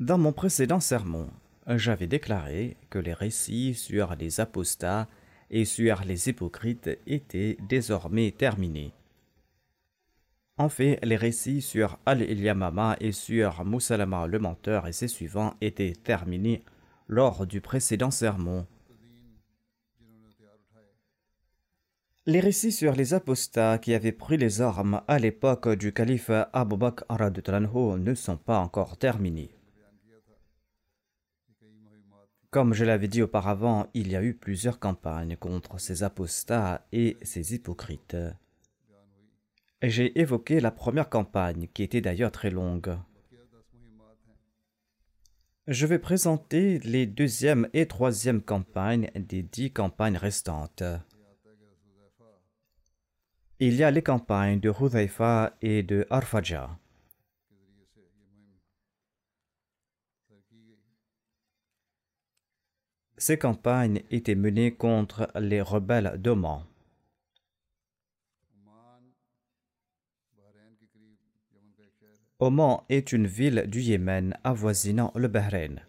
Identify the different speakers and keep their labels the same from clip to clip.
Speaker 1: Dans mon précédent sermon, j'avais déclaré que les récits sur les apostats et sur les hypocrites étaient désormais terminés. En fait, les récits sur Al-Ilyamama et sur Moussalama le menteur et ses suivants étaient terminés lors du précédent sermon. Les récits sur les apostats qui avaient pris les armes à l'époque du calife Abu Bakr ne sont pas encore terminés. Comme je l'avais dit auparavant, il y a eu plusieurs campagnes contre ces apostats et ces hypocrites. J'ai évoqué la première campagne, qui était d'ailleurs très longue. Je vais présenter les deuxième et troisième campagnes des dix campagnes restantes. Il y a les campagnes de Hudhaifa et de Arfaja. Ces campagnes étaient menées contre les rebelles d'Oman. Oman est une ville du Yémen avoisinant le Bahreïn.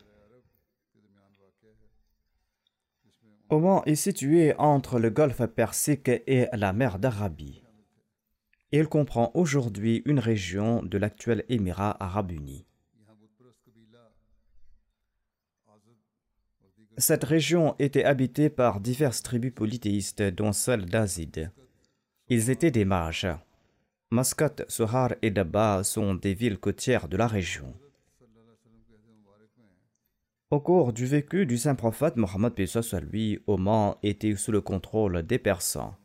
Speaker 1: Oman est situé entre le golfe Persique et la mer d'Arabie. Il comprend aujourd'hui une région de l'actuel Émirat arabe uni. Cette région était habitée par diverses tribus polythéistes, dont celle d'Azid. Ils étaient des mages. Maskat, Sohar et Daba sont des villes côtières de la région. Au cours du vécu du saint prophète Mohammed à lui, Oman était sous le contrôle des Persans.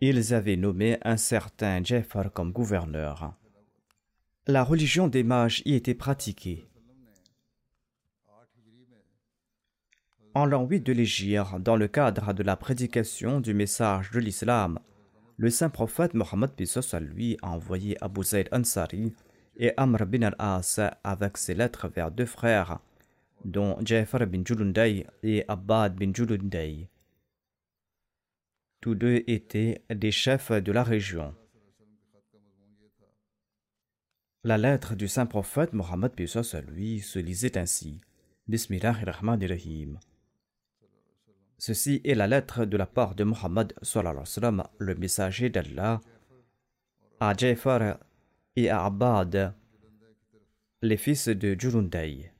Speaker 1: Ils avaient nommé un certain Jafar comme gouverneur. La religion des mages y était pratiquée. En 8 de l'Égypte, dans le cadre de la prédication du message de l'islam, le saint prophète Mohammed à lui a envoyé Abu Zayd Ansari et Amr bin al-As avec ses lettres vers deux frères, dont Jafar bin Julunday et Abbad bin Julunday. Tous deux étaient des chefs de la région. La lettre du saint prophète Mohammed à lui se lisait ainsi Bismillahirrahmanirrahim. Ceci est la lettre de la part de Muhammad le messager d'Allah, à Jafar et à Abad, les fils de Jurundai.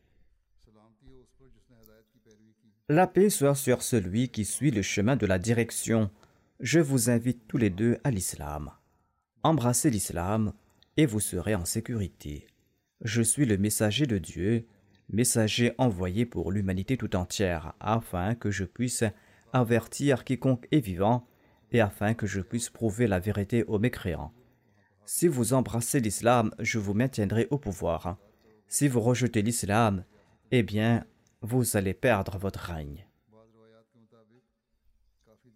Speaker 1: La paix soit sur celui qui suit le chemin de la direction. Je vous invite tous les deux à l'islam. Embrassez l'islam et vous serez en sécurité. Je suis le messager de Dieu messager envoyé pour l'humanité tout entière, afin que je puisse avertir quiconque est vivant et afin que je puisse prouver la vérité aux mécréants. Si vous embrassez l'islam, je vous maintiendrai au pouvoir. Si vous rejetez l'islam, eh bien, vous allez perdre votre règne.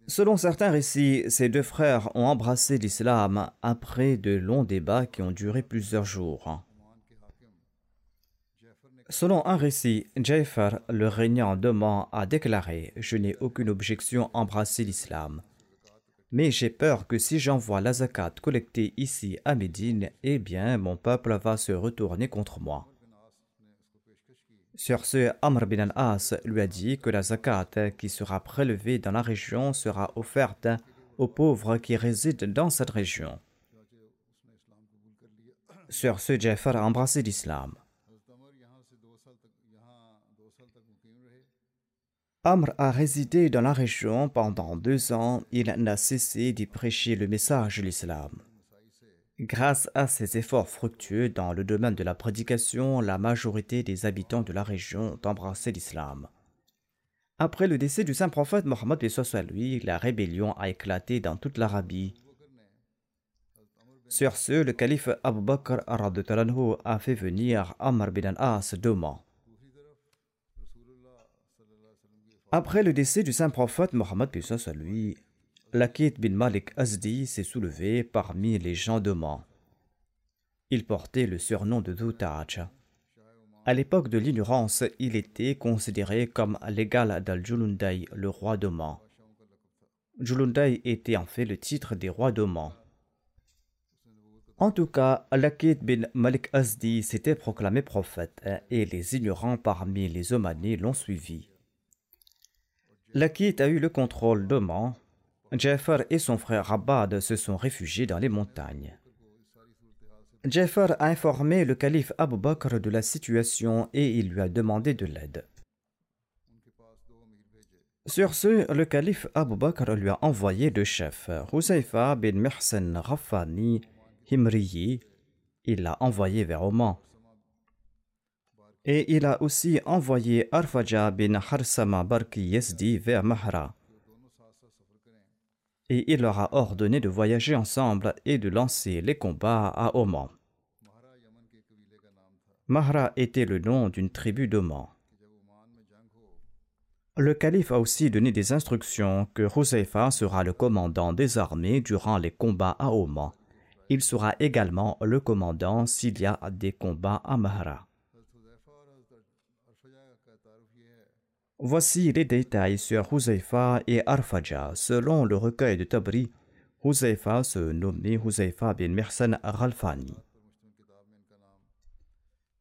Speaker 1: Selon certains récits, ces deux frères ont embrassé l'islam après de longs débats qui ont duré plusieurs jours. Selon un récit, Jafar, le régnant d'Oman, a déclaré Je n'ai aucune objection à embrasser l'islam. Mais j'ai peur que si j'envoie la zakat collectée ici à Médine, eh bien mon peuple va se retourner contre moi. Sur ce, Amr bin al-As lui a dit que la zakat qui sera prélevée dans la région sera offerte aux pauvres qui résident dans cette région. Sur ce, Jafar a embrassé l'islam. Amr a résidé dans la région pendant deux ans. Il n'a cessé d'y prêcher le message de l'islam. Grâce à ses efforts fructueux dans le domaine de la prédication, la majorité des habitants de la région ont embrassé l'islam. Après le décès du saint prophète Mohammed lui, la rébellion a éclaté dans toute l'Arabie. Sur ce, le calife Abu Bakr a fait venir Amr bin al-As d'Oman. Après le décès du saint prophète Mohammed à lui, Lakit bin Malik Azdi s'est soulevé parmi les gens d'Oman. Il portait le surnom de Doutaj. À l'époque de l'ignorance, il était considéré comme l'égal d'Al-Julundai, le roi d'Oman. Julundai était en fait le titre des rois d'Oman. En tout cas, Lakit bin Malik Azdi s'était proclamé prophète et les ignorants parmi les Omanais l'ont suivi. Lakit a eu le contrôle d'Oman. Jafar et son frère Rabad se sont réfugiés dans les montagnes. Jafar a informé le calife Abu Bakr de la situation et il lui a demandé de l'aide. Sur ce, le calife Abu Bakr lui a envoyé deux chefs, Husayfa bin Mihsan Rafani Himriyi. Il l'a envoyé vers Oman. Et il a aussi envoyé Arfaja bin Harsama Barki Yezdi vers Mahra. Et il leur a ordonné de voyager ensemble et de lancer les combats à Oman. Mahra était le nom d'une tribu d'Oman. Le calife a aussi donné des instructions que Huzaifa sera le commandant des armées durant les combats à Oman. Il sera également le commandant s'il y a des combats à Mahra. Voici les détails sur Huzaifa et Arfaja. Selon le recueil de Tabri, Huzaifa se nommait Huzaifa bin Mirsan Ralfani.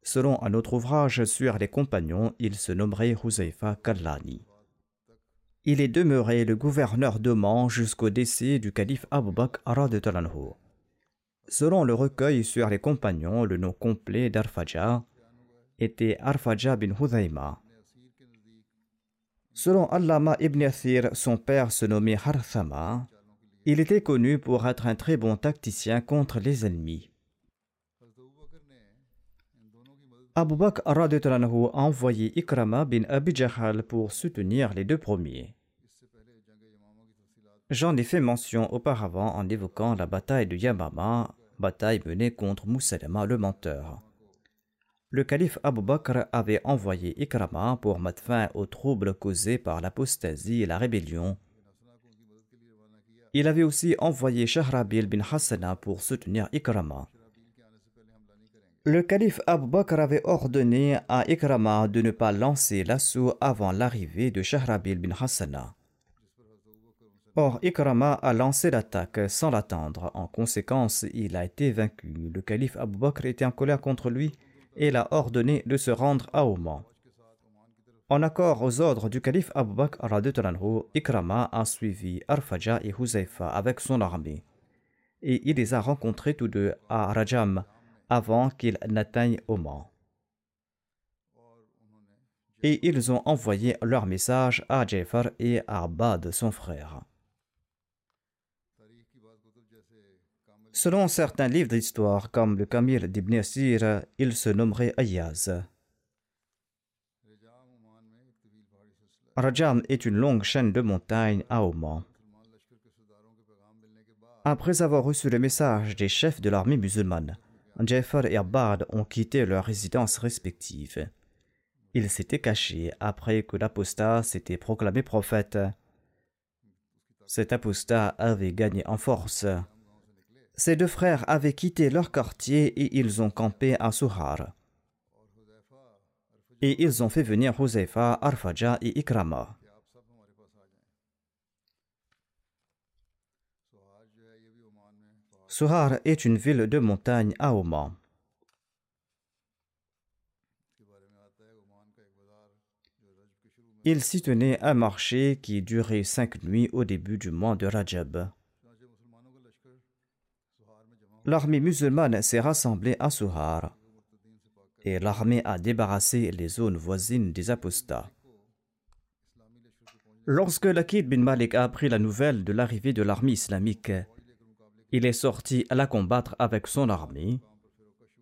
Speaker 1: Selon un autre ouvrage sur les compagnons, il se nommerait Huzaifa Kallani. Il est demeuré le gouverneur d'Oman jusqu'au décès du calife Abu Bakr Selon le recueil sur les compagnons, le nom complet d'Arfaja était Arfaja bin Huzayma. Selon Allama ibn Athir, son père se nommait Harthama. Il était connu pour être un très bon tacticien contre les ennemis. Abu Bakr a envoyé Ikrama bin Abi Jahal pour soutenir les deux premiers. J'en ai fait mention auparavant en évoquant la bataille de Yamama, bataille menée contre Moussalama le menteur le calife Abu Bakr avait envoyé Ikrama pour mettre fin aux troubles causés par l'apostasie et la rébellion. Il avait aussi envoyé Shahrabil bin Hassana pour soutenir Ikrama. Le calife Abu Bakr avait ordonné à Ikrama de ne pas lancer l'assaut avant l'arrivée de Shahrabil bin Hassana. Or, Ikrama a lancé l'attaque sans l'attendre. En conséquence, il a été vaincu. Le calife Abu Bakr était en colère contre lui et l'a ordonné de se rendre à Oman. En accord aux ordres du calife Abu Bakr Ikrama a suivi Arfaja et Huzaifa avec son armée, et il les a rencontrés tous deux à Rajam avant qu'ils n'atteignent Oman. Et ils ont envoyé leur message à Jafar et à Abad, son frère. Selon certains livres d'histoire, comme le Kamil d'Ibn Asir, il se nommerait Ayaz. Rajam est une longue chaîne de montagnes à Oman. Après avoir reçu le message des chefs de l'armée musulmane, Jafar et Abad ont quitté leurs résidences respectives. Ils s'étaient cachés après que l'apostat s'était proclamé prophète. Cet apostat avait gagné en force ses deux frères avaient quitté leur quartier et ils ont campé à Souhar. Et ils ont fait venir Huzaifa, Arfaja et Ikrama. Souhar est une ville de montagne à Oman. Il s'y tenait un marché qui durait cinq nuits au début du mois de Rajab l'armée musulmane s'est rassemblée à Suhar et l'armée a débarrassé les zones voisines des apostats. Lorsque Lakid bin Malik a appris la nouvelle de l'arrivée de l'armée islamique, il est sorti à la combattre avec son armée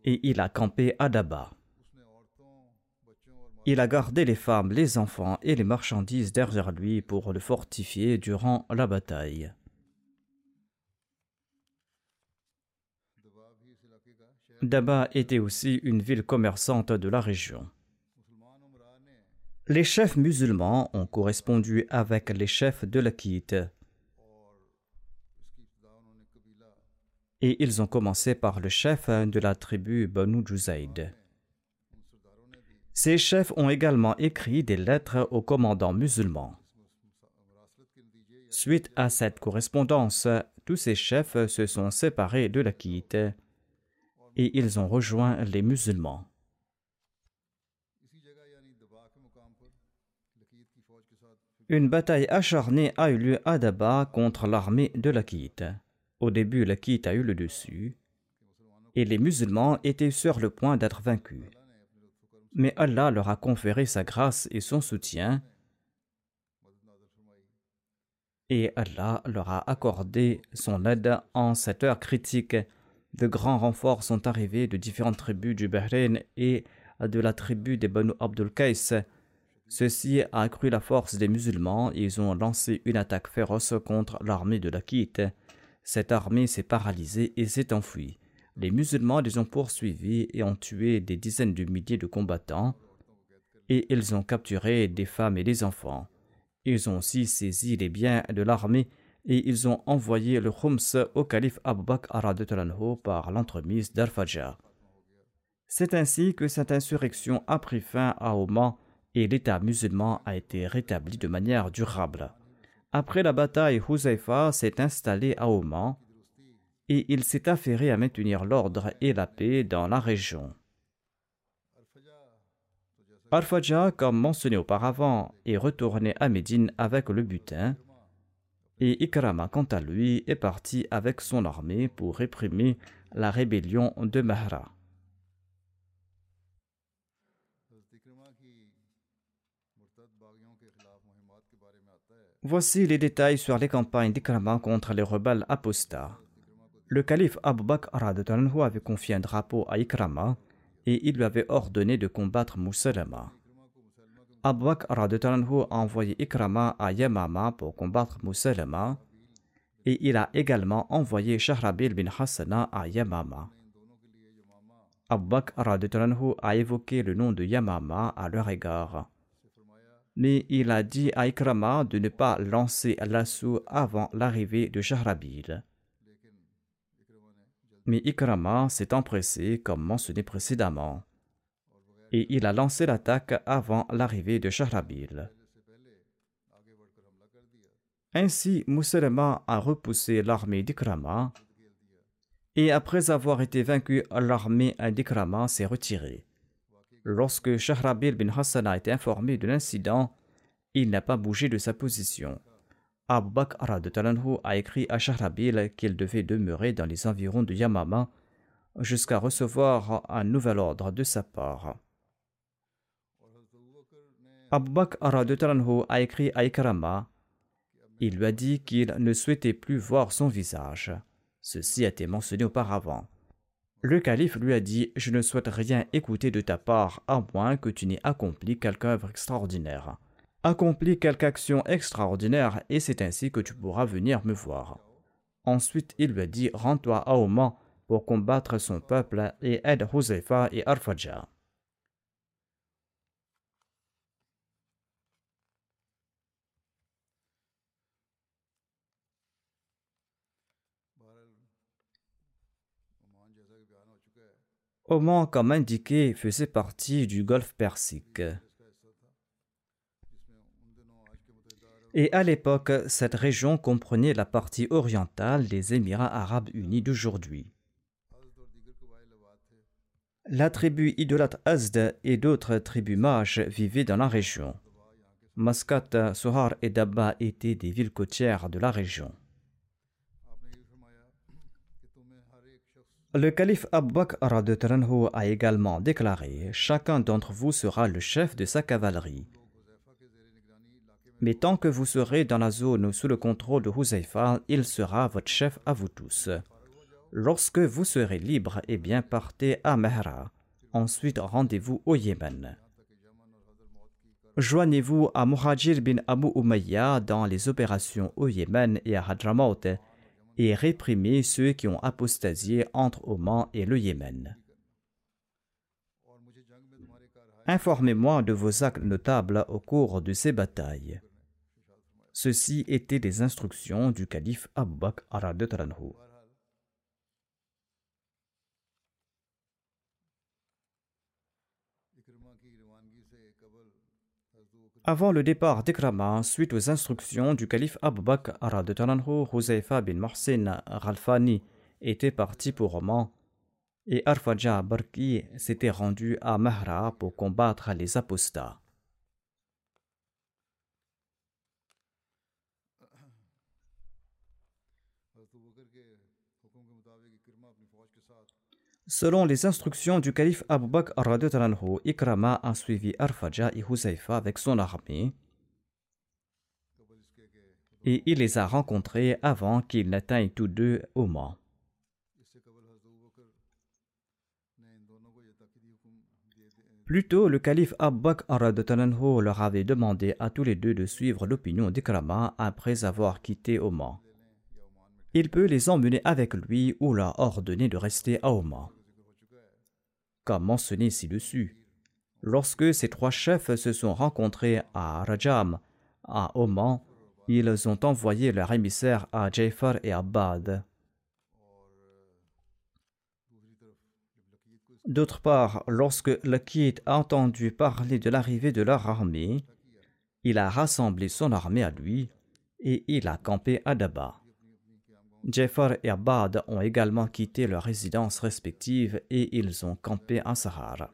Speaker 1: et il a campé à Daba. Il a gardé les femmes, les enfants et les marchandises derrière lui pour le fortifier durant la bataille. Daba était aussi une ville commerçante de la région. Les chefs musulmans ont correspondu avec les chefs de
Speaker 2: la l'Akite.
Speaker 1: Et ils ont commencé par le chef de la tribu Banu Ces chefs ont également écrit des lettres aux commandants musulmans. Suite à cette correspondance, tous ces chefs se sont séparés de la l'Akite et ils ont rejoint les musulmans. Une bataille acharnée a eu lieu à Daba contre l'armée de l'Akit. Au début, l'Akit a eu le dessus et les musulmans étaient sur le point d'être vaincus. Mais Allah leur a conféré sa grâce et son soutien et Allah leur a accordé son aide en cette heure critique de grands renforts sont arrivés de différentes tribus du Bahreïn et de la tribu des Banu Abdul Qais. Ceci a accru la force des musulmans et ils ont lancé une attaque féroce contre l'armée de l'Aqit. Cette armée s'est paralysée et s'est enfuie. Les musulmans les ont poursuivis et ont tué des dizaines de milliers de combattants et ils ont capturé des femmes et des enfants. Ils ont aussi saisi les biens de l'armée et ils ont envoyé le Khums au calife Abu Bakr par l'entremise d'Al-Fajr. C'est ainsi que cette insurrection a pris fin à Oman et l'État musulman a été rétabli de manière durable. Après la bataille, Huzaifa s'est installé à Oman et il s'est affairé à maintenir l'ordre et la paix dans la région. Al-Fajr, comme mentionné auparavant, est retourné à Médine avec le butin, et Ikrama quant à lui est parti avec son armée pour réprimer la rébellion de Mahra. Voici les détails sur les campagnes d'Ikrama contre les rebelles apostats. Le calife Abu Bakr avait confié un drapeau à Ikrama et il lui avait ordonné de combattre Moussalama. Abu Bakr a envoyé Ikrama à Yamama pour combattre Moussalama et il a également envoyé Shahrabil bin Hassana à Yamama. Abu Bakr a évoqué le nom de Yamama à leur égard. Mais il a dit à Ikrama de ne pas lancer l'assaut avant l'arrivée de Shahrabil. Mais Ikrama s'est empressé comme mentionné précédemment. Et il a lancé l'attaque avant l'arrivée de Shahrabil. Ainsi, Mousselama a repoussé l'armée d'Ikrama et après avoir été vaincu, l'armée d'Ikrama s'est retirée. Lorsque Shahrabil bin Hassan a été informé de l'incident, il n'a pas bougé de sa position. Abu Bakr a écrit à Shahrabil qu'il devait demeurer dans les environs de Yamama jusqu'à recevoir un nouvel ordre de sa part. Abu Bakr a écrit à Ikrama. Il lui a dit qu'il ne souhaitait plus voir son visage. Ceci a été mentionné auparavant. Le calife lui a dit Je ne souhaite rien écouter de ta part à moins que tu n'aies accompli quelque œuvre extraordinaire. Accomplis quelque action extraordinaire et c'est ainsi que tu pourras venir me voir. Ensuite, il lui a dit Rends-toi à Oman pour combattre son peuple et aide Huzaifa et Arfaja. Oman, comme indiqué, faisait partie du golfe Persique. Et à l'époque, cette région comprenait la partie orientale des Émirats arabes unis d'aujourd'hui. La tribu idolâtre Azd et d'autres tribus mages vivaient dans la région. Maskat, Sohar et Dabba étaient des villes côtières de la région. Le calife Abbaq a également déclaré Chacun d'entre vous sera le chef de sa cavalerie. Mais tant que vous serez dans la zone sous le contrôle de Huzaifa, il sera votre chef à vous tous. Lorsque vous serez libre, et bien partez à Mehra. Ensuite, rendez-vous au Yémen. Joignez-vous à Muhajir bin Abu Umayya dans les opérations au Yémen et à Hadramaut et réprimez ceux qui ont apostasié entre Oman et le Yémen. Informez-moi de vos actes notables au cours de ces batailles. Ceci étaient des instructions du calife Abu Bakr Avant le départ d'Ikrama, suite aux instructions du calife Abu Bakr Huzaifa bin Mohsin Ghalfani était parti pour Oman et Arfaja Barki s'était rendu à Mahra pour combattre les apostats. Selon les instructions du calife Abu Bakr Ikrama a suivi Arfaja et Huzaifa avec son armée et il les a rencontrés avant qu'ils n'atteignent tous deux Oman. Plus tôt, le calife Abu Bakr leur avait demandé à tous les deux de suivre l'opinion d'Ikrama après avoir quitté Oman. Il peut les emmener avec lui ou leur ordonner de rester à Oman comme mentionné ci-dessus. Lorsque ces trois chefs se sont rencontrés à Rajam, à Oman, ils ont envoyé leur émissaire à Jafar et Abbad. D'autre part, lorsque Lakit a entendu parler de l'arrivée de leur armée, il a rassemblé son armée à lui et il a campé à Daba. Jafar et Abad ont également quitté leurs résidences respectives et ils ont campé en Sahara.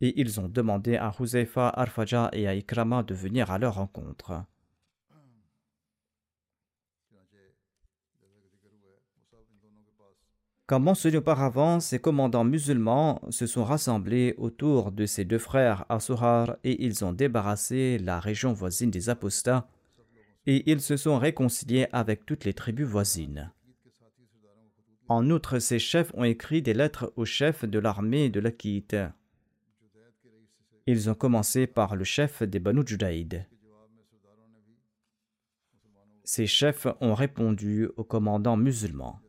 Speaker 1: Et ils ont demandé à Huzaifa, Arfaja et à Ikrama de venir à leur rencontre. Comme mentionné auparavant, ces commandants musulmans se sont rassemblés autour de ces deux frères à et ils ont débarrassé la région voisine des apostats et ils se sont réconciliés avec toutes les tribus voisines. En outre, ces chefs ont écrit des lettres aux chefs de l'armée de l'Akite. Ils ont commencé par le chef des Banu Judaïd. Ces chefs ont répondu aux commandants musulmans.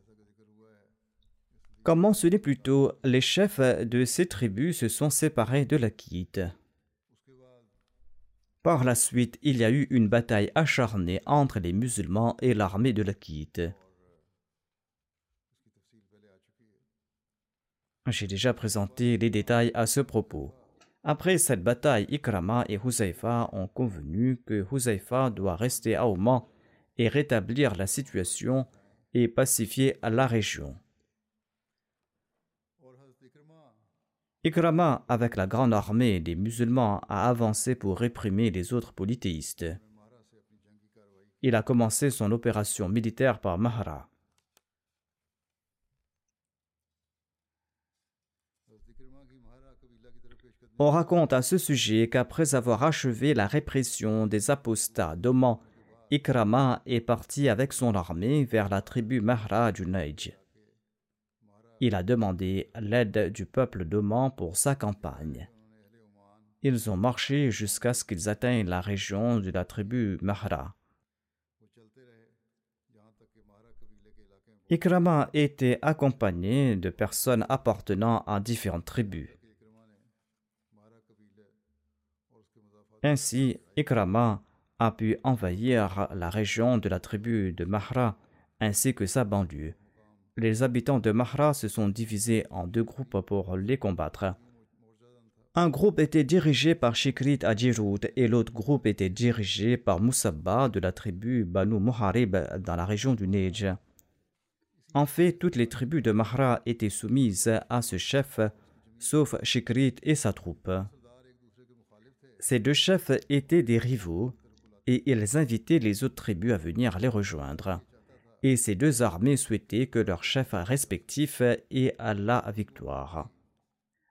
Speaker 1: Comme mentionné plus tôt, les chefs de ces tribus se sont séparés de l'Akite. Par la suite, il y a eu une bataille acharnée entre les musulmans et l'armée de l'Aqit. J'ai déjà présenté les détails à ce propos. Après cette bataille, Ikrama et Huzaifa ont convenu que Huzaifa doit rester à Oman et rétablir la situation et pacifier la région. Ikrama, avec la grande armée des musulmans, a avancé pour réprimer les autres polythéistes. Il a commencé son opération militaire par Mahara. On raconte à ce sujet qu'après avoir achevé la répression des apostats d'Oman, Ikrama est parti avec son armée vers la tribu Mahra du Naij il a demandé l'aide du peuple d'Oman pour sa campagne. Ils ont marché jusqu'à ce qu'ils atteignent la région de la tribu Mahra. Ikrama était accompagné de personnes appartenant à différentes tribus. Ainsi, Ikrama a pu envahir la région de la tribu de Mahra ainsi que sa banlieue les habitants de Mahra se sont divisés en deux groupes pour les combattre. Un groupe était dirigé par Shikrit Adjirout et l'autre groupe était dirigé par Moussabba de la tribu Banu Muharib dans la région du Neige. En fait, toutes les tribus de Mahra étaient soumises à ce chef, sauf Shikrit et sa troupe. Ces deux chefs étaient des rivaux et ils invitaient les autres tribus à venir les rejoindre. Et ces deux armées souhaitaient que leurs chefs respectifs aient la victoire.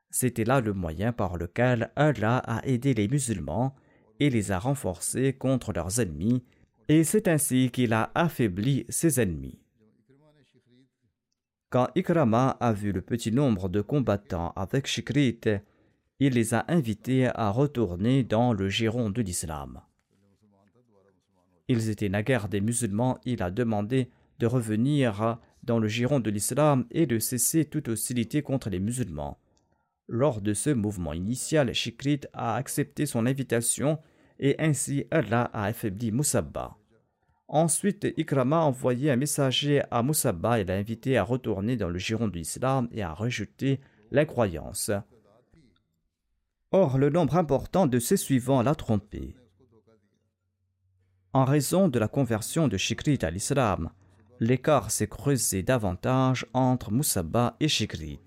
Speaker 1: C'était là le moyen par lequel Allah a aidé les musulmans et les a renforcés contre leurs ennemis, et c'est ainsi qu'il a affaibli ses ennemis. Quand Ikrama a vu le petit nombre de combattants avec Shikrit, il les a invités à retourner dans le giron de l'islam. Ils étaient naguère des musulmans, il a demandé de revenir dans le giron de l'islam et de cesser toute hostilité contre les musulmans. Lors de ce mouvement initial, Shikrit a accepté son invitation et ainsi Allah a affaibli Moussabba. Ensuite, Ikrama a envoyé un messager à Moussabba et l'a invité à retourner dans le giron de l'islam et à rejeter l'incroyance. Or, le nombre important de ses suivants l'a trompé. En raison de la conversion de Shikrit à l'islam, l'écart s'est creusé davantage entre Moussabba et Shikrit.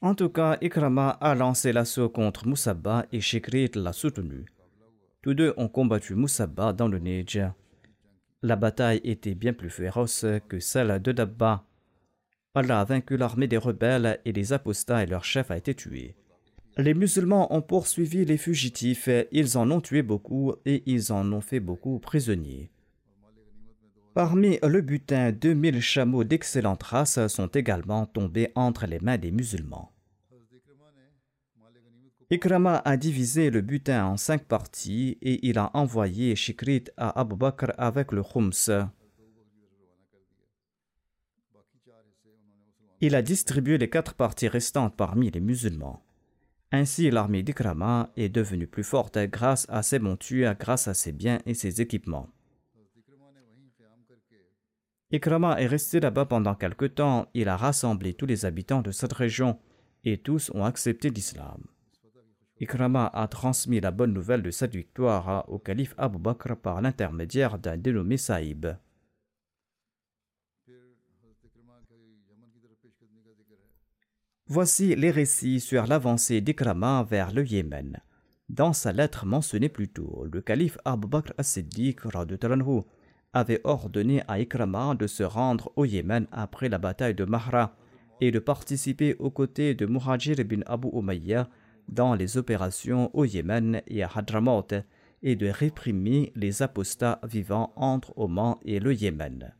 Speaker 1: En tout cas, Ikrama a lancé l'assaut contre Moussabba et Shikrit l'a soutenu. Tous deux ont combattu Moussabba dans le Niger. La bataille était bien plus féroce que celle de Dabba. Allah a vaincu l'armée des rebelles et les apostats et leur chef a été tué. Les musulmans ont poursuivi les fugitifs, ils en ont tué beaucoup et ils en ont fait beaucoup prisonniers. Parmi le butin, 2000 chameaux d'excellente race sont également tombés entre les mains des musulmans. Ikrama a divisé le butin en cinq parties et il a envoyé Shikrit à Abu Bakr avec le Khums. Il a distribué les quatre parties restantes parmi les musulmans. Ainsi, l'armée d'Ikrama est devenue plus forte grâce à ses montures, grâce à ses biens et ses équipements. Ikrama est resté là-bas pendant quelque temps. Il a rassemblé tous les habitants de cette région et tous ont accepté l'islam. Ikrama a transmis la bonne nouvelle de cette victoire au calife Abu Bakr par l'intermédiaire d'un dénommé Saïb. Voici les récits sur l'avancée d'Ikrama vers le Yémen. Dans sa lettre mentionnée plus tôt, le calife Abu Bakr as-Siddiq avait ordonné à Ikrama de se rendre au Yémen après la bataille de Mahra et de participer aux côtés de Muhajir bin Abu Umayya dans les opérations au Yémen et à Hadramaut et de réprimer les apostats vivant entre Oman et le Yémen.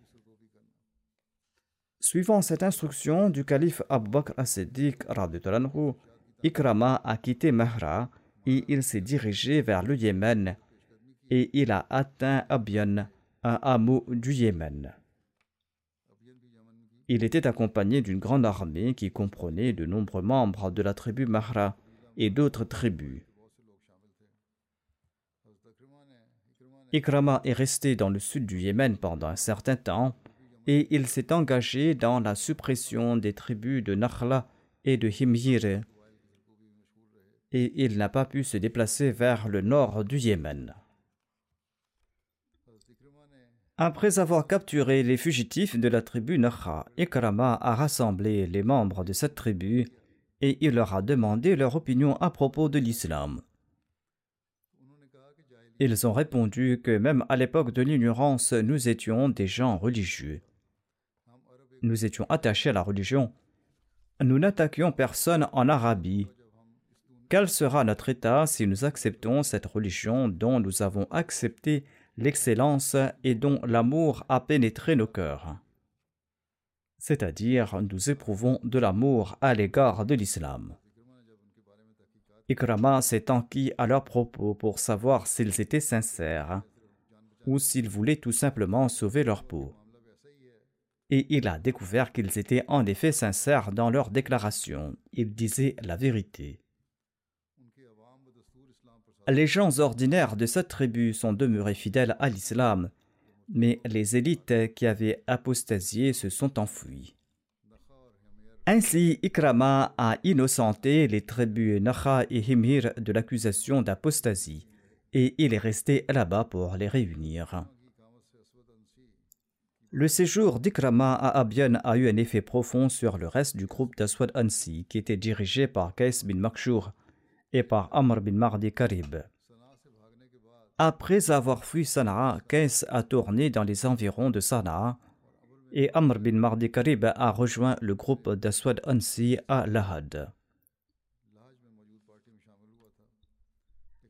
Speaker 1: Suivant cette instruction du calife Abu Bakr as-Siddiq, Ikrama a quitté Mahra et il s'est dirigé vers le Yémen et il a atteint Abiyan, un hameau du Yémen. Il était accompagné d'une grande armée qui comprenait de nombreux membres de la tribu Mahra et d'autres tribus. Ikrama est resté dans le sud du Yémen pendant un certain temps et il s'est engagé dans la suppression des tribus de Nakhla et de Himyir et il n'a pas pu se déplacer vers le nord du Yémen. Après avoir capturé les fugitifs de la tribu Nakha, Ikrama a rassemblé les membres de cette tribu et il leur a demandé leur opinion à propos de l'islam. Ils ont répondu que même à l'époque de l'ignorance, nous étions des gens religieux. Nous étions attachés à la religion. Nous n'attaquions personne en Arabie. Quel sera notre état si nous acceptons cette religion dont nous avons accepté l'excellence et dont l'amour a pénétré nos cœurs? C'est-à-dire, nous éprouvons de l'amour à l'égard de l'islam. Ikrama s'est enquis à leurs propos pour savoir s'ils étaient sincères ou s'ils voulaient tout simplement sauver leur peau. Et il a découvert qu'ils étaient en effet sincères dans leurs déclarations. Ils disaient la vérité. Les gens ordinaires de cette tribu sont demeurés fidèles à l'islam, mais les élites qui avaient apostasié se sont enfuies. Ainsi, Ikrama a innocenté les tribus Nacha et Himir de l'accusation d'apostasie, et il est resté là-bas pour les réunir. Le séjour d'Ikrama à Abian a eu un effet profond sur le reste du groupe d'Aswad Ansi, qui était dirigé par Kais bin Makshur et par Amr bin Mardi Karib. Après avoir fui Sana'a, Kais a tourné dans les environs de Sana'a et Amr bin Mardi Karib a rejoint le groupe d'Aswad Ansi à Lahad.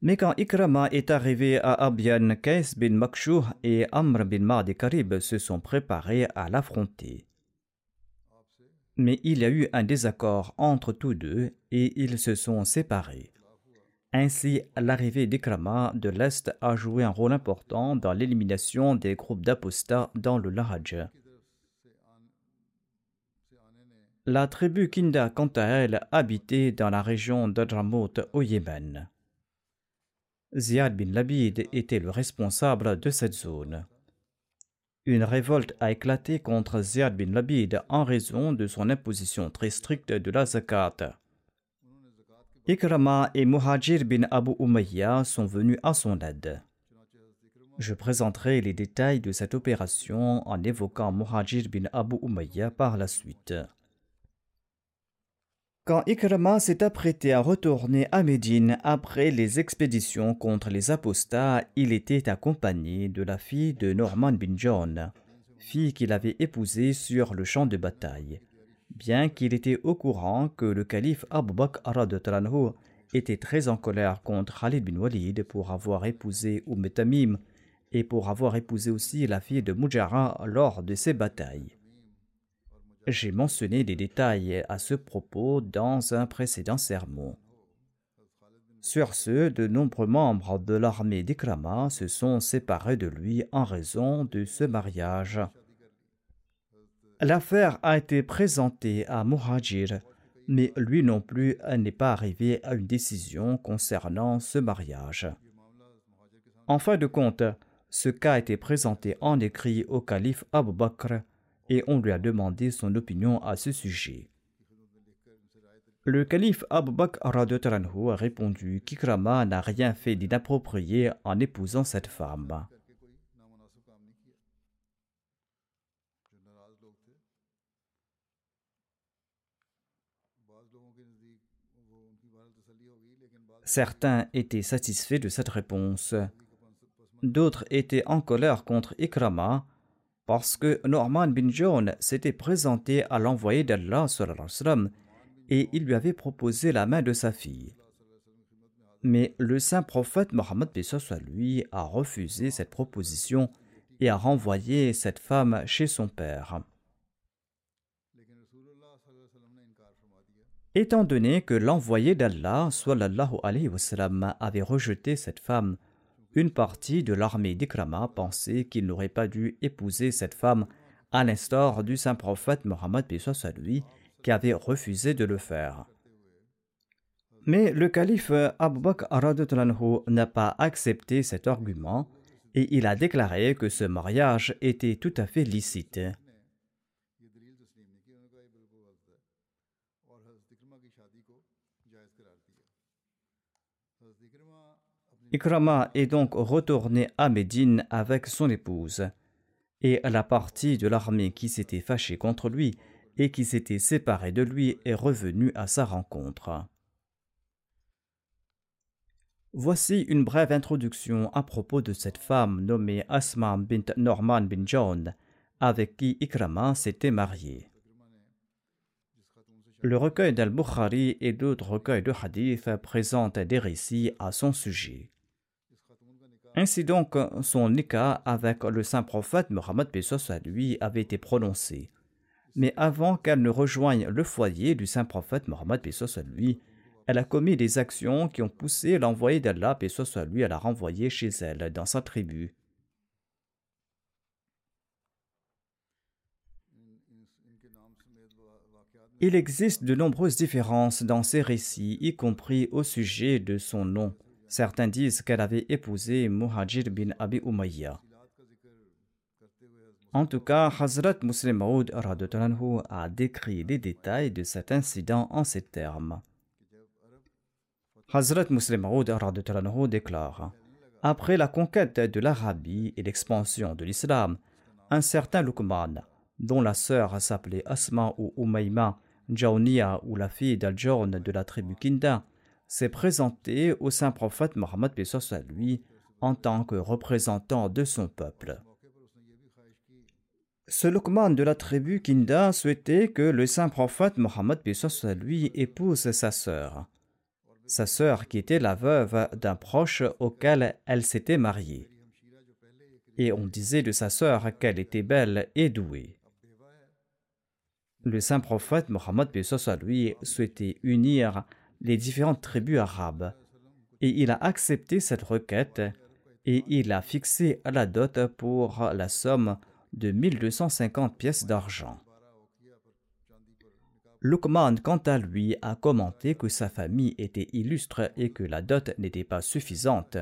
Speaker 1: Mais quand Ikrama est arrivé à Abian, Kais bin Makshou et Amr bin Mardi Karib se sont préparés à l'affronter. Mais il y a eu un désaccord entre tous deux et ils se sont séparés. Ainsi, l'arrivée d'Ikrama de l'Est a joué un rôle important dans l'élimination des groupes d'apostats dans le Lahaj. La tribu Kinda, quant à elle, habitait dans la région d'Adramout au Yémen. Ziad bin Labid était le responsable de cette zone. Une révolte a éclaté contre Ziad bin Labid en raison de son imposition très stricte de la zakat. Ikrama et Muhajir bin Abu Umayya sont venus à son aide. Je présenterai les détails de cette opération en évoquant Muhajir bin Abu Umayya par la suite. Quand Ikrama s'est apprêté à retourner à Médine après les expéditions contre les apostats, il était accompagné de la fille de Norman bin John, fille qu'il avait épousée sur le champ de bataille. Bien qu'il était au courant que le calife Abu Bakr était très en colère contre Khalid bin Walid pour avoir épousé Umm Tamim et pour avoir épousé aussi la fille de Mujara lors de ces batailles. J'ai mentionné des détails à ce propos dans un précédent sermon. Sur ce, de nombreux membres de l'armée d'Ikrama se sont séparés de lui en raison de ce mariage. L'affaire a été présentée à Muhajir, mais lui non plus n'est pas arrivé à une décision concernant ce mariage. En fin de compte, ce cas a été présenté en écrit au calife Abu Bakr et on lui a demandé son opinion à ce sujet. Le calife Abu Bakr a répondu qu'Ikrama n'a rien fait d'inapproprié en épousant cette femme. Certains étaient satisfaits de cette réponse. D'autres étaient en colère contre Ikrama parce que Norman bin John s'était présenté à l'envoyé d'Allah et il lui avait proposé la main de sa fille. Mais le saint prophète Mohammed lui a refusé cette proposition et a renvoyé cette femme chez son père. Étant donné que l'envoyé d'Allah avait rejeté cette femme une partie de l'armée d'Ikrama pensait qu'il n'aurait pas dû épouser cette femme, à l'instar du saint prophète Mohammed à lui, qui avait refusé de le faire. Mais le calife Abu Bakr n'a pas accepté cet argument et il a déclaré que ce mariage était tout à fait licite. Ikrama est donc retourné à Médine avec son épouse, et la partie de l'armée qui s'était fâchée contre lui et qui s'était séparée de lui est revenue à sa rencontre. Voici une brève introduction à propos de cette femme nommée Asma bint Norman bin John, avec qui Ikrama s'était marié. Le recueil d'Al-Bukhari et d'autres recueils de hadith présentent des récits à son sujet. Ainsi donc, son nikah avec le saint prophète Mohammed à lui avait été prononcé. Mais avant qu'elle ne rejoigne le foyer du saint prophète Mohammed à lui, elle a commis des actions qui ont poussé l'envoyé d'Allah à lui à la renvoyer chez elle, dans sa tribu. Il existe de nombreuses différences dans ces récits, y compris au sujet de son nom Certains disent qu'elle avait épousé Muhajir bin Abi Umayya. En tout cas, Hazrat Muslim Maud a décrit les détails de cet incident en ces termes. Hazrat Muslim Maud déclare Après la conquête de l'Arabie et l'expansion de l'islam, un certain Luqman, dont la sœur s'appelait Asma ou Umayma, Jawniya ou la fille dal de la tribu Kinda, s'est présenté au saint prophète Mohammed à lui en tant que représentant de son peuple. Ce Luqman de la tribu Kinda souhaitait que le saint prophète Mohammed à lui épouse sa sœur. Sa sœur qui était la veuve d'un proche auquel elle s'était mariée. Et on disait de sa sœur qu'elle était belle et douée. Le saint prophète Mohammed lui souhaitait unir les différentes tribus arabes. Et il a accepté cette requête et il a fixé la dot pour la somme de 1250 pièces d'argent. Luqman, quant à lui, a commenté que sa famille était illustre et que la dot n'était pas suffisante.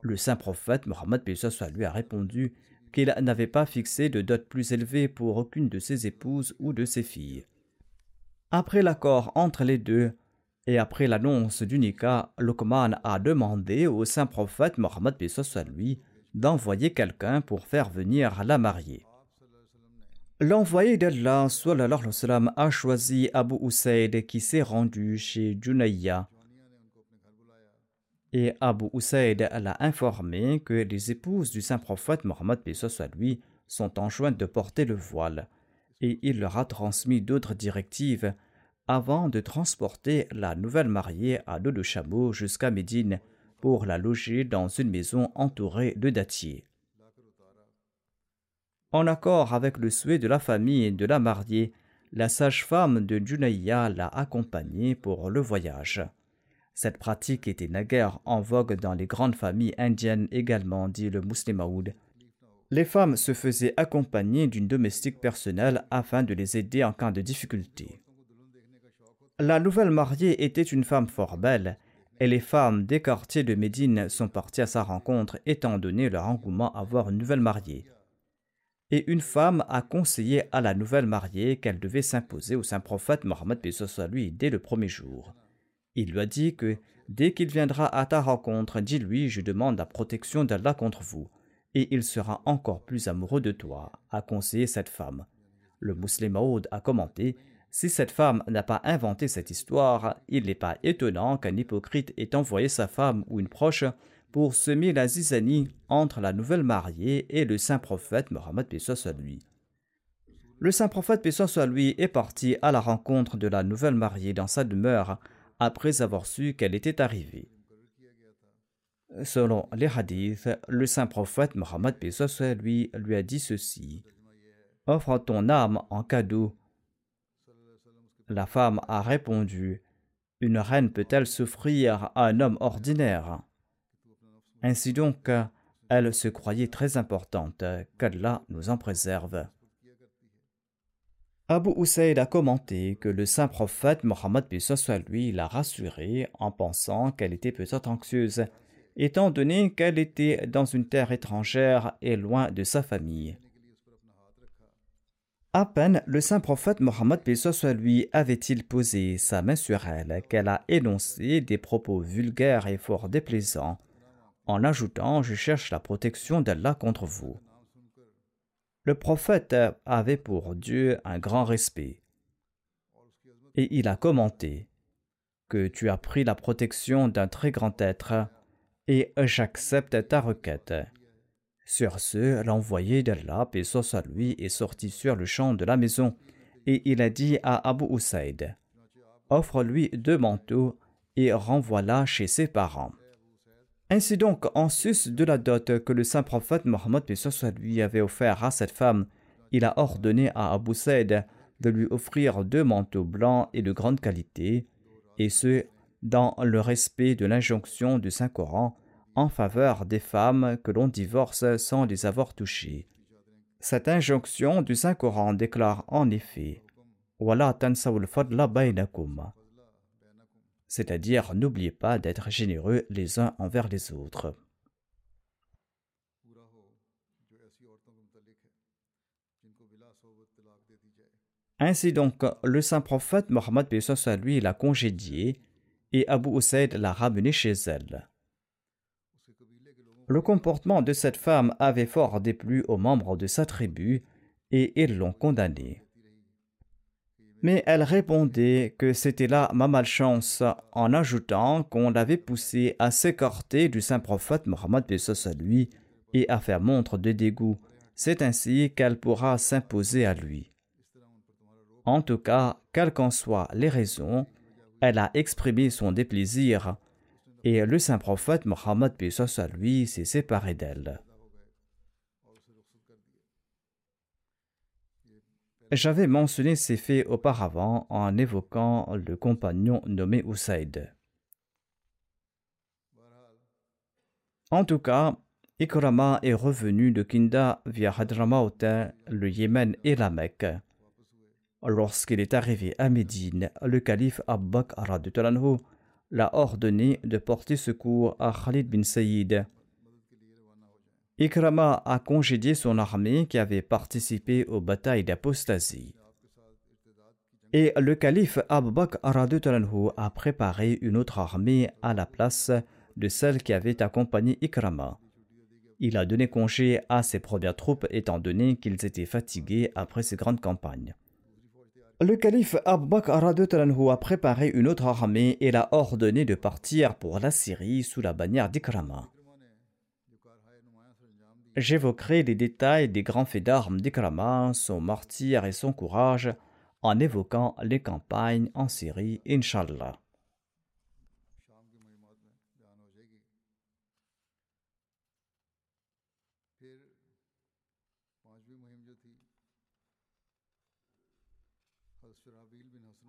Speaker 1: Le saint prophète Mohammed lui a répondu qu'il n'avait pas fixé de dot plus élevée pour aucune de ses épouses ou de ses filles. Après l'accord entre les deux, et après l'annonce du Nika, Luqman a demandé au saint prophète Mohammed lui d'envoyer quelqu'un pour faire venir la mariée. L'envoyé d'Allah a choisi Abu Usaid qui s'est rendu chez Junayya. Et Abu Usaid l'a informé que les épouses du saint prophète Mohammed lui sont enjointes de porter le voile. Et il leur a transmis d'autres directives avant de transporter la nouvelle mariée à dos de chameau jusqu'à Médine pour la loger dans une maison entourée de dattiers. En accord avec le souhait de la famille de la mariée, la sage-femme de Junaïa l'a accompagnée pour le voyage. Cette pratique était naguère en vogue dans les grandes familles indiennes également, dit le Muslimaoud. Les femmes se faisaient accompagner d'une domestique personnelle afin de les aider en cas de difficulté. La nouvelle mariée était une femme fort belle, et les femmes des quartiers de Médine sont parties à sa rencontre étant donné leur engouement à voir une nouvelle mariée. Et une femme a conseillé à la nouvelle mariée qu'elle devait s'imposer au saint prophète Mohammed lui dès le premier jour. Il lui a dit que dès qu'il viendra à ta rencontre, dis-lui Je demande la protection d'Allah contre vous, et il sera encore plus amoureux de toi, a conseillé cette femme. Le musulman a commenté si cette femme n'a pas inventé cette histoire, il n'est pas étonnant qu'un hypocrite ait envoyé sa femme ou une proche pour semer la zizanie entre la nouvelle mariée et le saint prophète Mohammed soit lui. Le saint prophète soit lui est parti à la rencontre de la nouvelle mariée dans sa demeure après avoir su qu'elle était arrivée. Selon les hadiths, le saint prophète Mohammed soit lui lui a dit ceci Offre ton âme en cadeau la femme a répondu Une reine peut-elle souffrir à un homme ordinaire? Ainsi donc, elle se croyait très importante, qu'Allah nous en préserve. Abu Usaid a commenté que le saint prophète Mohammed soit lui l'a rassurée en pensant qu'elle était peut-être anxieuse, étant donné qu'elle était dans une terre étrangère et loin de sa famille. À peine le saint prophète Mohammed soit lui avait-il posé sa main sur elle qu'elle a énoncé des propos vulgaires et fort déplaisants, en ajoutant Je cherche la protection d'Allah contre vous. Le prophète avait pour Dieu un grand respect. Et il a commenté que tu as pris la protection d'un très grand être, et j'accepte ta requête. Sur ce, l'envoyé d'Allah, paix soit lui, est sorti sur le champ de la maison, et il a dit à Abu Usaid Offre-lui deux manteaux et renvoie-la chez ses parents. Ainsi donc, en sus de la dot que le saint prophète Mohammed lui avait offert à cette femme, il a ordonné à Abu Saïd de lui offrir deux manteaux blancs et de grande qualité, et ce, dans le respect de l'injonction du Saint-Coran en faveur des femmes que l'on divorce sans les avoir touchées. Cette injonction du Saint-Coran déclare en effet c'est-à-dire n'oubliez pas d'être généreux les uns envers les autres. Ainsi donc, le saint prophète Mohammed lui l'a congédiée et Abu Usaid l'a ramenée chez elle. Le comportement de cette femme avait fort déplu aux membres de sa tribu et ils l'ont condamnée. Mais elle répondait que c'était là ma malchance en ajoutant qu'on l'avait poussée à s'écarter du saint prophète Mohammed sur lui et à faire montre de dégoût. C'est ainsi qu'elle pourra s'imposer à lui. En tout cas, quelles qu'en soient les raisons, elle a exprimé son déplaisir et le saint prophète Mohammed soit sur lui s'est séparé d'elle. J'avais mentionné ces faits auparavant en évoquant le compagnon nommé Usaid. En tout cas, Ikrama est revenu de Kinda via Hadramaut, le Yémen et la Mecque. Lorsqu'il est arrivé à Médine, le calife Abbaq l'a ordonné de porter secours à Khalid bin Saïd. Ikrama a congédié son armée qui avait participé aux batailles d'apostasie. Et le calife Abbaq Talanhu a préparé une autre armée à la place de celle qui avait accompagné Ikrama. Il a donné congé à ses premières troupes étant donné qu'ils étaient fatigués après ces grandes campagnes. Le calife Abu Bakr a préparé une autre armée et l'a ordonné de partir pour la Syrie sous la bannière d'Ikrama. J'évoquerai les détails des grands faits d'armes d'Ikrama, son martyr et son courage en évoquant les campagnes en Syrie, Inch'Allah.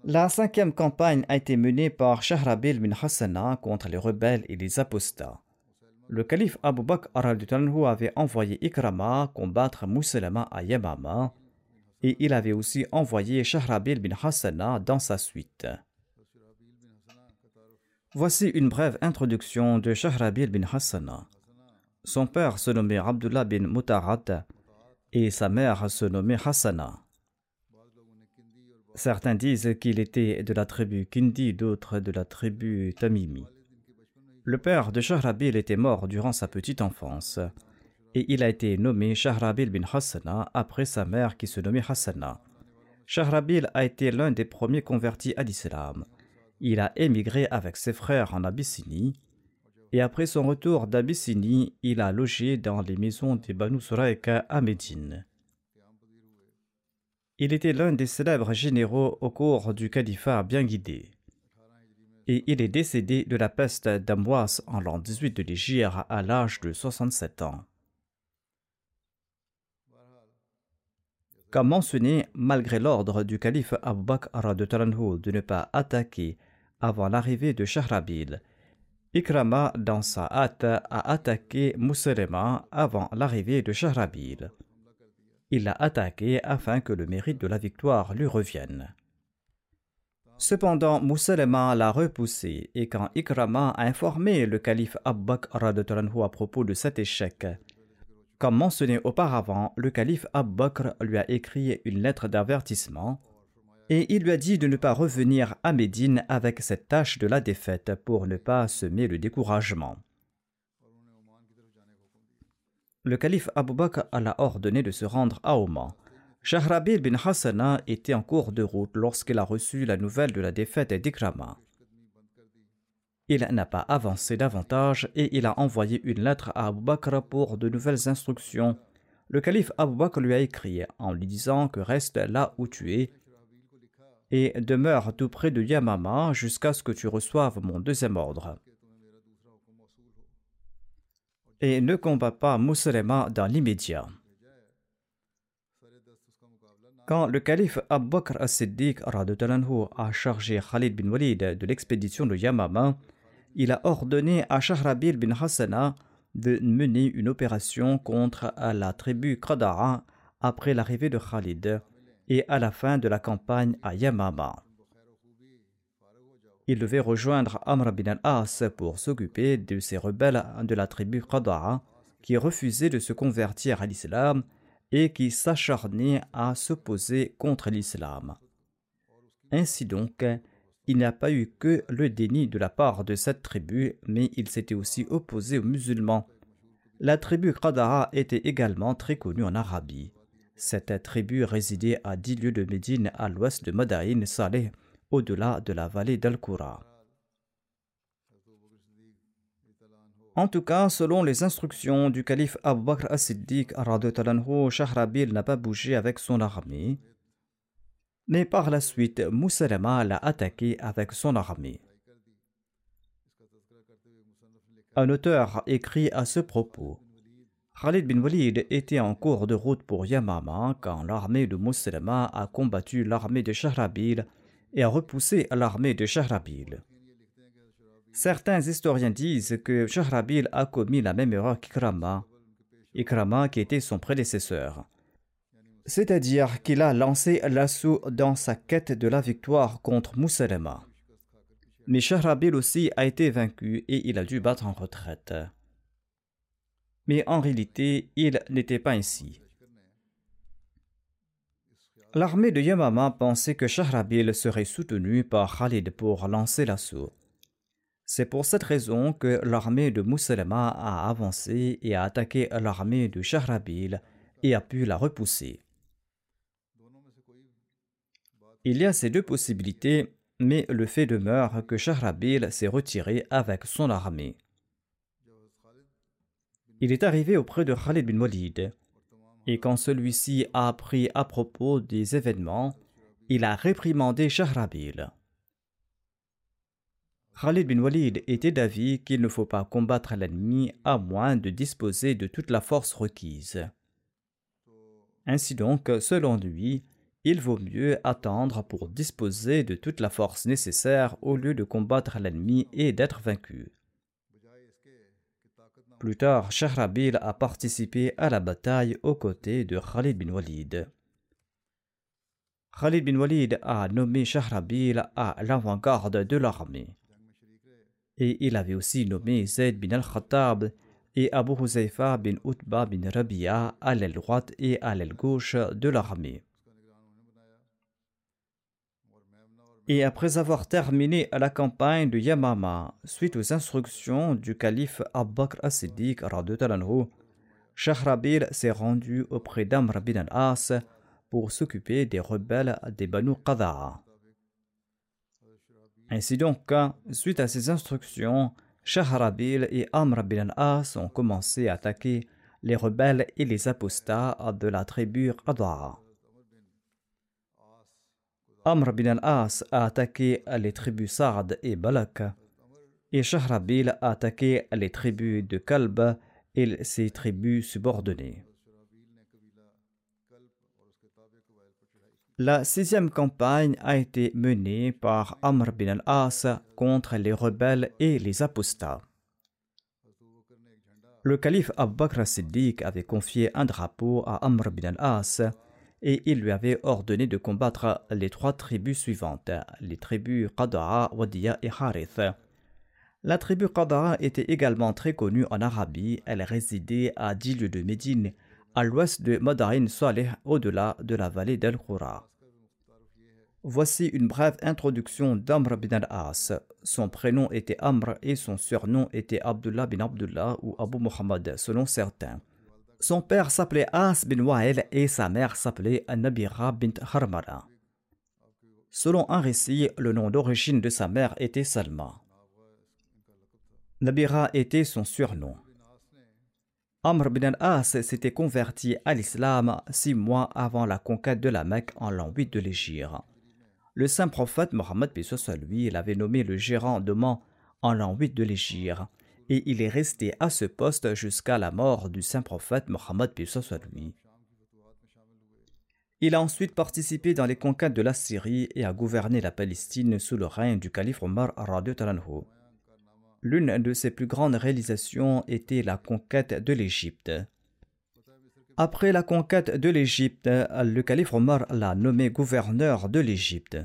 Speaker 1: La cinquième campagne a été menée par Shahrabil bin Hassana contre les rebelles et les apostats. Le calife Abu Bakr al-Dutanhu avait envoyé Ikrama combattre Mousselama à Yamama et il avait aussi envoyé Shahrabil bin Hassana dans sa suite. Voici une brève introduction de Shahrabil bin Hassana. Son père se nommait Abdullah bin Mutarad et sa mère se nommait Hassana. Certains disent qu'il était de la tribu Kindi, d'autres de la tribu Tamimi. Le père de Shahrabil était mort durant sa petite enfance et il a été nommé Shahrabil bin Hassana après sa mère qui se nommait Hassana. Shahrabil a été l'un des premiers convertis à l'islam. Il a émigré avec ses frères en Abyssinie et après son retour d'Abyssinie, il a logé dans les maisons des Banu Suraïka à Médine. Il était l'un des célèbres généraux au cours du califat bien guidé. Et il est décédé de la peste d'Amwas en l'an 18 de l'Égypte à l'âge de 67 ans. Comme mentionné, malgré l'ordre du calife Abu Bakr de de ne pas attaquer avant l'arrivée de Shahrabil, Ikrama dans sa hâte a attaqué Mousselema avant l'arrivée de Shahrabil. Il l'a attaqué afin que le mérite de la victoire lui revienne. Cependant, Mousselema l'a repoussé et quand Ikrama a informé le calife Abu Bakr radhiyallahu à propos de cet échec, comme mentionné auparavant, le calife Abu Bakr lui a écrit une lettre d'avertissement et il lui a dit de ne pas revenir à Médine avec cette tâche de la défaite pour ne pas semer le découragement. Le calife Abu Bakr l'a ordonné de se rendre à Oman. Shahrabil bin Hassana était en cours de route lorsqu'il a reçu la nouvelle de la défaite d'Ikrama. Il n'a pas avancé davantage et il a envoyé une lettre à Abu Bakr pour de nouvelles instructions. Le calife Abu Bakr lui a écrit en lui disant que reste là où tu es et demeure tout près de Yamama jusqu'à ce que tu reçoives mon deuxième ordre. Et ne combat pas Mousselema dans l'immédiat. Quand le calife Abu Bakr as-Siddiq a chargé Khalid bin Walid de l'expédition de Yamama, il a ordonné à Shahrabil bin Hassana de mener une opération contre la tribu Qada'a après l'arrivée de Khalid et à la fin de la campagne à Yamama. Il devait rejoindre Amr bin al-As pour s'occuper de ces rebelles de la tribu Qada'a qui refusaient de se convertir à l'islam et qui s'acharnaient à s'opposer contre l'islam. Ainsi donc, il n'y a pas eu que le déni de la part de cette tribu, mais il s'était aussi opposé aux musulmans. La tribu Qada'a était également très connue en Arabie. Cette tribu résidait à dix lieues de Médine à l'ouest de Madain Saleh, au-delà de la vallée d'Al-Qura. En tout cas, selon les instructions du calife Abu Bakr as-Siddiq, Shahrabil n'a pas bougé avec son armée. Mais par la suite, Moussalama l'a attaqué avec son armée. Un auteur écrit à ce propos Khalid bin Walid était en cours de route pour Yamama quand l'armée de Moussalama a combattu l'armée de Shahrabil et a repoussé l'armée de Shahrabil. Certains historiens disent que Shahrabil a commis la même erreur qu'Ikrama, Ikrama qui était son prédécesseur c'est-à-dire qu'il a lancé l'assaut dans sa quête de la victoire contre Moussalema. Mais Shahrabil aussi a été vaincu et il a dû battre en retraite. Mais en réalité, il n'était pas ainsi. L'armée de Yamama pensait que Shahrabil serait soutenu par Khalid pour lancer l'assaut. C'est pour cette raison que l'armée de Moussalema a avancé et a attaqué l'armée de Shahrabil et a pu la repousser. Il y a ces deux possibilités, mais le fait demeure que Shahrabil s'est retiré avec son armée. Il est arrivé auprès de Khalid bin Walid, et quand celui-ci a appris à propos des événements, il a réprimandé Shahrabil. Khalid bin Walid était d'avis qu'il ne faut pas combattre l'ennemi à moins de disposer de toute la force requise. Ainsi donc, selon lui, il vaut mieux attendre pour disposer de toute la force nécessaire au lieu de combattre l'ennemi et d'être vaincu. Plus tard, Shahrabil a participé à la bataille aux côtés de Khalid bin Walid. Khalid bin Walid a nommé Shahrabil à l'avant-garde de l'armée. Et il avait aussi nommé Zayd bin al-Khattab et Abu Huzaifa bin Utba bin Rabia à l'aile droite et à l'aile gauche de l'armée. Et après avoir terminé la campagne de Yamama, suite aux instructions du calife Abu Bakr as-Siddiq, Shahrabil s'est rendu auprès d'Amr bin al-As pour s'occuper des rebelles des Banu Qada'a. Ainsi donc, suite à ces instructions, Shahrabil et Amr bin al-As ont commencé à attaquer les rebelles et les apostats de la tribu Qada'a. Amr bin al-As a attaqué les tribus Sa'd et Balak, et Shahrabil a attaqué les tribus de Kalb et ses tribus subordonnées. La sixième campagne a été menée par Amr bin al-As contre les rebelles et les apostats. Le calife Abu Bakr siddiq avait confié un drapeau à Amr bin al-As et il lui avait ordonné de combattre les trois tribus suivantes, les tribus Qada'a, Wadiya et Harith. La tribu Qada'a était également très connue en Arabie, elle résidait à 10 lieues de Médine, à l'ouest de Madain Saleh, au-delà de la vallée d'Al-Khura. Voici une brève introduction d'Amr bin al-As. Son prénom était Amr et son surnom était Abdullah bin Abdullah ou Abu Muhammad selon certains. Son père s'appelait As bin Wa'il et sa mère s'appelait Nabira bint Harmara. Selon un récit, le nom d'origine de sa mère était Salma. Nabira était son surnom. Amr bin al-As s'était converti à l'islam six mois avant la conquête de la Mecque en l'an 8 de l'Égypte. Le saint prophète Mohammed lui l'avait nommé le gérant de Mans en l'an 8 de l'Égypte et il est resté à ce poste jusqu'à la mort du saint prophète Mohammed lui. Il a ensuite participé dans les conquêtes de la Syrie et a gouverné la Palestine sous le règne du calife Omar Talanhu. L'une de ses plus grandes réalisations était la conquête de l'Égypte. Après la conquête de l'Égypte, le calife Omar l'a nommé gouverneur de l'Égypte.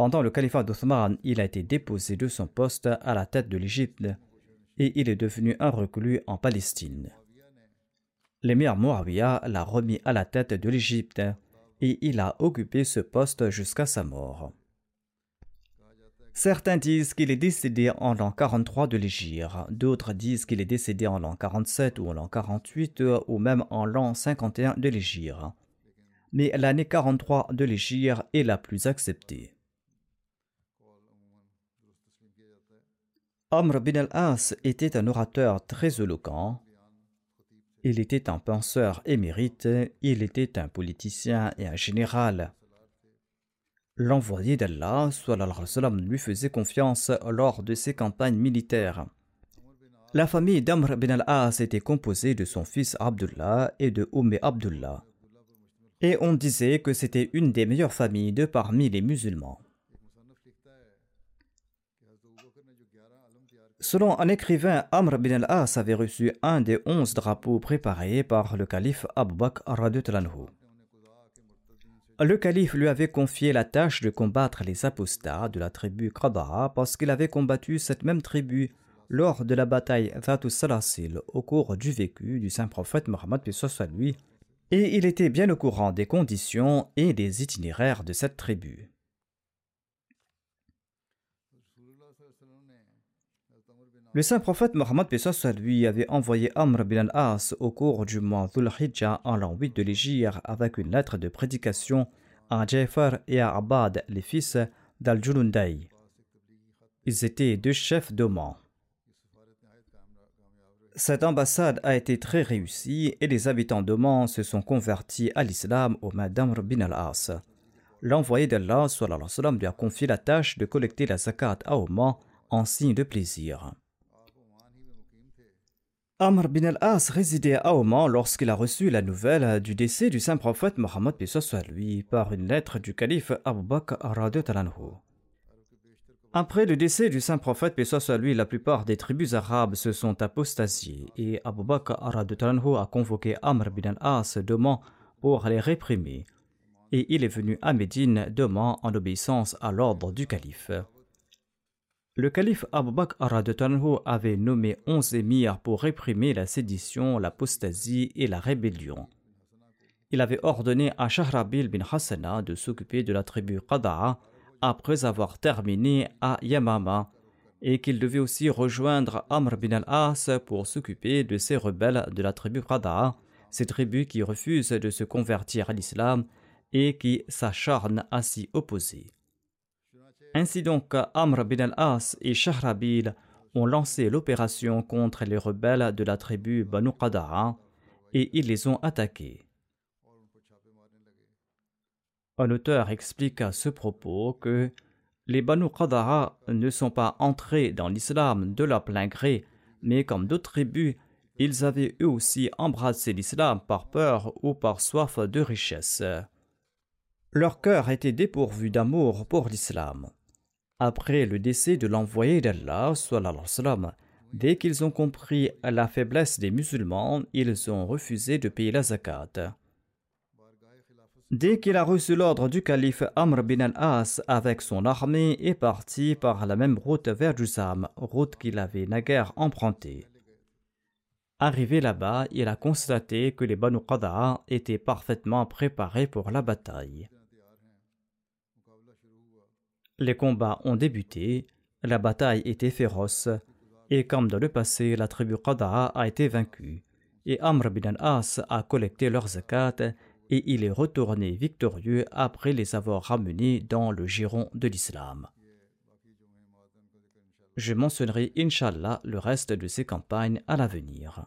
Speaker 1: Pendant le califat d'Othman, il a été déposé de son poste à la tête de l'Égypte et il est devenu un reclus en Palestine. L'émir Muawiyah l'a remis à la tête de l'Égypte et il a occupé ce poste jusqu'à sa mort. Certains disent qu'il est décédé en l'an 43 de l'Égypte, d'autres disent qu'il est décédé en l'an 47 ou en l'an 48 ou même en l'an 51 de l'Égypte. Mais l'année 43 de l'Égypte est la plus acceptée. Amr bin al-As était un orateur très éloquent. Il était un penseur émérite, il était un politicien et un général. L'envoyé d'Allah lui faisait confiance lors de ses campagnes militaires. La famille d'Amr bin al-As était composée de son fils Abdullah et de Umm Abdullah. Et on disait que c'était une des meilleures familles de parmi les musulmans. Selon un écrivain, Amr bin al-As avait reçu un des onze drapeaux préparés par le calife Abu Bakr le calife lui avait confié la tâche de combattre les apostats de la tribu Qada'a parce qu'il avait combattu cette même tribu lors de la bataille Thatu Salasil au cours du vécu du saint prophète Mohammed lui, et il était bien au courant des conditions et des itinéraires de cette tribu. Le saint prophète Mohammed lui avait envoyé Amr bin al-As au cours du mois Dhul Hijjah en l'an 8 de l'Égypte avec une lettre de prédication à Jafar et à Abad, les fils d'Al-Julundai. Ils étaient deux chefs d'Oman. Cette ambassade a été très réussie et les habitants d'Oman se sont convertis à l'islam au mains d'Amr bin al-As. L'envoyé d'Allah lui a confié la tâche de collecter la zakat à Oman en signe de plaisir. Amr bin al-As résidait à Oman lorsqu'il a reçu la nouvelle du décès du saint prophète Mohammed lui par une lettre du calife Abu Bakr Après le décès du saint prophète lui, la plupart des tribus arabes se sont apostasiées et Abu Bakr a convoqué Amr bin al-As d'Oman pour les réprimer et il est venu à Médine d'Oman en obéissance à l'ordre du calife. Le calife Abu Bakr avait nommé onze émirs pour réprimer la sédition, l'apostasie et la rébellion. Il avait ordonné à Shahrabil bin Hassana de s'occuper de la tribu Qada'a après avoir terminé à Yamama et qu'il devait aussi rejoindre Amr bin al-As pour s'occuper de ces rebelles de la tribu Qada'a, ces tribus qui refusent de se convertir à l'islam et qui s'acharnent à s'y opposer. Ainsi donc, Amr bin al-As et Shahrabil ont lancé l'opération contre les rebelles de la tribu Banu Qada'a et ils les ont attaqués. Un auteur explique à ce propos que les Banu Qada'a ne sont pas entrés dans l'islam de leur plein gré, mais comme d'autres tribus, ils avaient eux aussi embrassé l'islam par peur ou par soif de richesse. Leur cœur était dépourvu d'amour pour l'islam. Après le décès de l'envoyé d'Allah, dès qu'ils ont compris la faiblesse des musulmans, ils ont refusé de payer la zakat. Dès qu'il a reçu l'ordre du calife Amr bin al-As avec son armée est parti par la même route vers Jusam, route qu'il avait naguère empruntée. Arrivé là-bas, il a constaté que les Banu Qada'a étaient parfaitement préparés pour la bataille. Les combats ont débuté, la bataille était féroce, et comme dans le passé, la tribu Qada'a a été vaincue, et Amr bin al-As a collecté leurs zakat et il est retourné victorieux après les avoir ramenés dans le giron de l'islam. Je mentionnerai, Inshallah, le reste de ces campagnes à l'avenir.